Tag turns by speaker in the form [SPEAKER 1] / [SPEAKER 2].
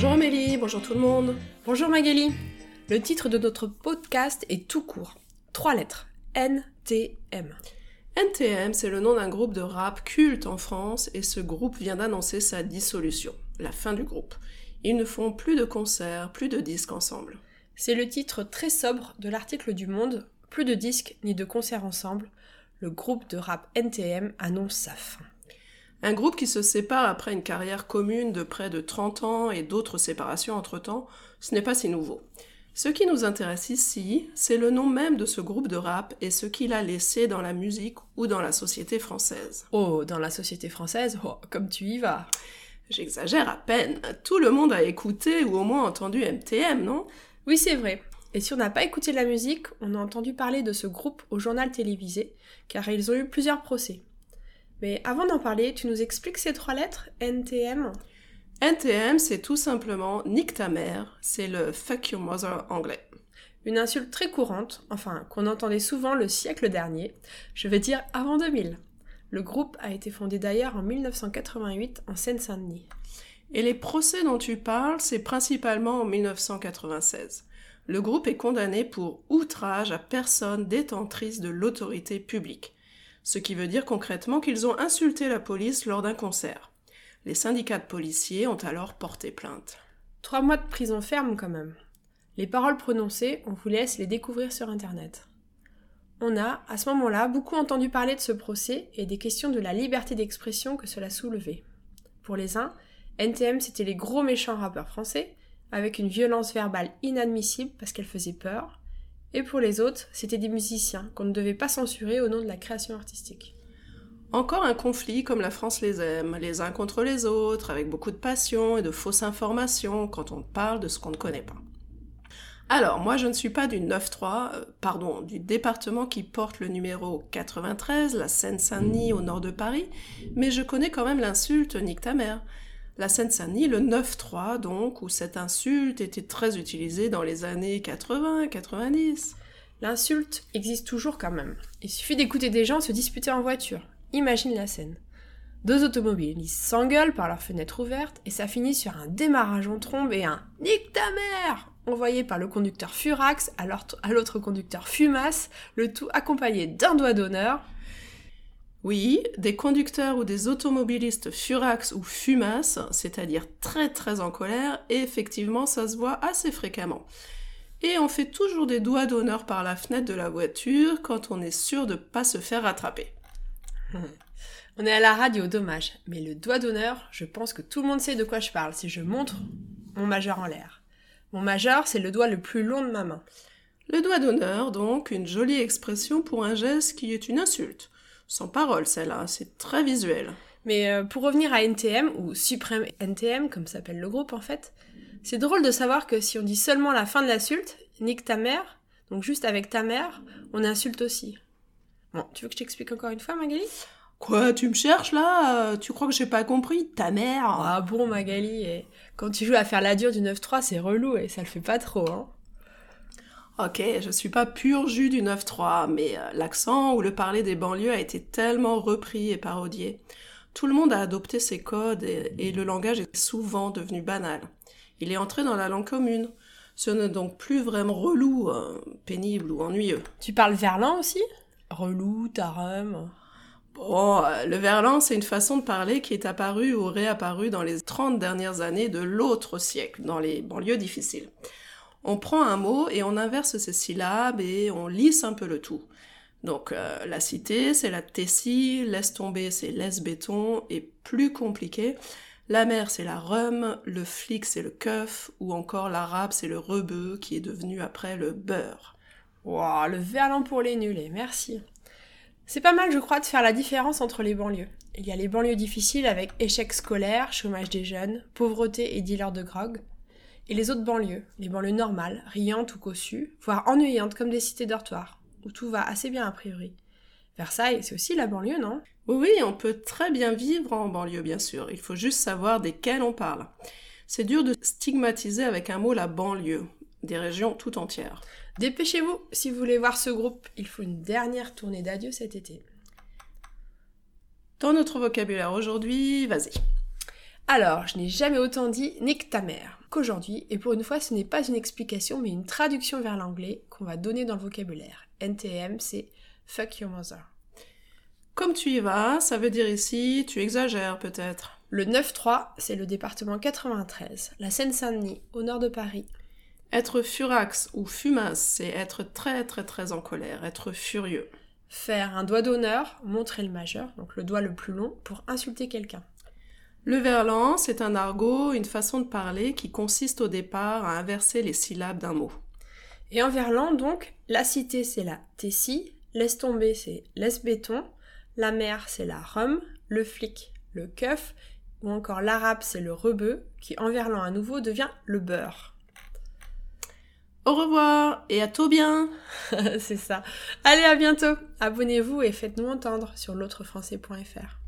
[SPEAKER 1] Bonjour Amélie, bonjour tout le monde.
[SPEAKER 2] Bonjour Magali. Le titre de notre podcast est tout court. Trois lettres. NTM.
[SPEAKER 1] NTM, c'est le nom d'un groupe de rap culte en France et ce groupe vient d'annoncer sa dissolution, la fin du groupe. Ils ne font plus de concerts, plus de disques ensemble.
[SPEAKER 2] C'est le titre très sobre de l'article du Monde. Plus de disques ni de concerts ensemble. Le groupe de rap NTM annonce sa fin.
[SPEAKER 1] Un groupe qui se sépare après une carrière commune de près de 30 ans et d'autres séparations entre-temps, ce n'est pas si nouveau. Ce qui nous intéresse ici, c'est le nom même de ce groupe de rap et ce qu'il a laissé dans la musique ou dans la société française.
[SPEAKER 2] Oh, dans la société française, oh, comme tu y vas.
[SPEAKER 1] J'exagère à peine. Tout le monde a écouté ou au moins entendu MTM, non?
[SPEAKER 2] Oui, c'est vrai. Et si on n'a pas écouté la musique, on a entendu parler de ce groupe au journal télévisé, car ils ont eu plusieurs procès. Mais avant d'en parler, tu nous expliques ces trois lettres, NTM
[SPEAKER 1] NTM, c'est tout simplement nique ta mère, c'est le fuck your mother anglais.
[SPEAKER 2] Une insulte très courante, enfin qu'on entendait souvent le siècle dernier, je veux dire avant 2000. Le groupe a été fondé d'ailleurs en 1988 en Seine-Saint-Denis.
[SPEAKER 1] Et les procès dont tu parles, c'est principalement en 1996. Le groupe est condamné pour outrage à personne détentrice de l'autorité publique, ce qui veut dire concrètement qu'ils ont insulté la police lors d'un concert. Les syndicats de policiers ont alors porté plainte.
[SPEAKER 2] Trois mois de prison ferme quand même. Les paroles prononcées, on vous laisse les découvrir sur Internet. On a, à ce moment-là, beaucoup entendu parler de ce procès et des questions de la liberté d'expression que cela soulevait. Pour les uns, NTM c'était les gros méchants rappeurs français, avec une violence verbale inadmissible parce qu'elle faisait peur, et pour les autres, c'était des musiciens qu'on ne devait pas censurer au nom de la création artistique.
[SPEAKER 1] Encore un conflit comme la France les aime, les uns contre les autres, avec beaucoup de passion et de fausses informations quand on parle de ce qu'on ne connaît pas. Alors, moi je ne suis pas du 9-3, euh, pardon, du département qui porte le numéro 93, la Seine-Saint-Denis au nord de Paris, mais je connais quand même l'insulte nique ta mère. La Seine-Saint-Denis, le 9-3 donc, où cette insulte était très utilisée dans les années 80-90.
[SPEAKER 2] L'insulte existe toujours quand même. Il suffit d'écouter des gens se disputer en voiture. Imagine la scène. Deux automobilistes s'engueulent par leur fenêtre ouverte et ça finit sur un démarrage en trombe et un Nique ta mère envoyé par le conducteur Furax à l'autre conducteur Fumas, le tout accompagné d'un doigt d'honneur.
[SPEAKER 1] Oui, des conducteurs ou des automobilistes Furax ou Fumas, c'est-à-dire très très en colère, et effectivement ça se voit assez fréquemment. Et on fait toujours des doigts d'honneur par la fenêtre de la voiture quand on est sûr de ne pas se faire rattraper.
[SPEAKER 2] On est à la radio, dommage. Mais le doigt d'honneur, je pense que tout le monde sait de quoi je parle si je montre mon majeur en l'air. Mon majeur, c'est le doigt le plus long de ma main.
[SPEAKER 1] Le doigt d'honneur, donc, une jolie expression pour un geste qui est une insulte. Sans parole, celle-là, c'est très visuel.
[SPEAKER 2] Mais euh, pour revenir à NTM, ou Suprême NTM, comme s'appelle le groupe en fait, c'est drôle de savoir que si on dit seulement la fin de l'insulte, nique ta mère, donc juste avec ta mère, on insulte aussi. Bon, tu veux que je t'explique encore une fois, Magali?
[SPEAKER 1] Quoi, tu me cherches là? Tu crois que j'ai pas compris? Ta mère?
[SPEAKER 2] Ah bon, Magali, et quand tu joues à faire la dure du 9-3, c'est relou et ça le fait pas trop, hein
[SPEAKER 1] Ok, je suis pas pur jus du 9-3, mais euh, l'accent ou le parler des banlieues a été tellement repris et parodié. Tout le monde a adopté ces codes et, et le langage est souvent devenu banal. Il est entré dans la langue commune. Ce n'est donc plus vraiment relou, euh, pénible ou ennuyeux.
[SPEAKER 2] Tu parles verlan aussi? Relou, tarum
[SPEAKER 1] Bon, euh, le verlan, c'est une façon de parler qui est apparue ou réapparue dans les 30 dernières années de l'autre siècle, dans les banlieues difficiles. On prend un mot et on inverse ses syllabes et on lisse un peu le tout. Donc euh, la cité, c'est la tessie, laisse tomber, c'est laisse béton, et plus compliqué, la mer, c'est la rhum, le flic, c'est le keuf, ou encore l'arabe, c'est le rebeu, qui est devenu après le beurre.
[SPEAKER 2] Wow, le verlan pour les nuls, merci. C'est pas mal, je crois, de faire la différence entre les banlieues. Il y a les banlieues difficiles avec échec scolaire, chômage des jeunes, pauvreté et dealers de grog. Et les autres banlieues, les banlieues normales, riantes ou cossues, voire ennuyantes comme des cités dortoirs, où tout va assez bien a priori. Versailles, c'est aussi la banlieue, non?
[SPEAKER 1] Oui, oui, on peut très bien vivre en banlieue, bien sûr. Il faut juste savoir desquelles on parle. C'est dur de stigmatiser avec un mot la banlieue, des régions tout entières.
[SPEAKER 2] Dépêchez-vous, si vous voulez voir ce groupe, il faut une dernière tournée d'adieu cet été.
[SPEAKER 1] Dans notre vocabulaire aujourd'hui, vas-y.
[SPEAKER 2] Alors, je n'ai jamais autant dit nique ta mère qu'aujourd'hui, et pour une fois, ce n'est pas une explication, mais une traduction vers l'anglais qu'on va donner dans le vocabulaire. NTM, c'est fuck your mother.
[SPEAKER 1] Comme tu y vas, ça veut dire ici, tu exagères peut-être.
[SPEAKER 2] Le 9-3, c'est le département 93, la Seine-Saint-Denis, au nord de Paris.
[SPEAKER 1] Être furax ou fumace, c'est être très très très en colère, être furieux.
[SPEAKER 2] Faire un doigt d'honneur, montrer le majeur, donc le doigt le plus long, pour insulter quelqu'un.
[SPEAKER 1] Le verlan, c'est un argot, une façon de parler qui consiste au départ à inverser les syllabes d'un mot.
[SPEAKER 2] Et en verlan, donc, la cité, c'est la tessie, laisse tomber, c'est laisse béton, la mer, c'est la rhum, le flic, le keuf, ou encore l'arabe, c'est le rebeu, qui en verlan à nouveau devient le beurre.
[SPEAKER 1] Au revoir et à tout bien
[SPEAKER 2] C'est ça. Allez, à bientôt Abonnez-vous et faites-nous entendre sur l'autrefrançais.fr.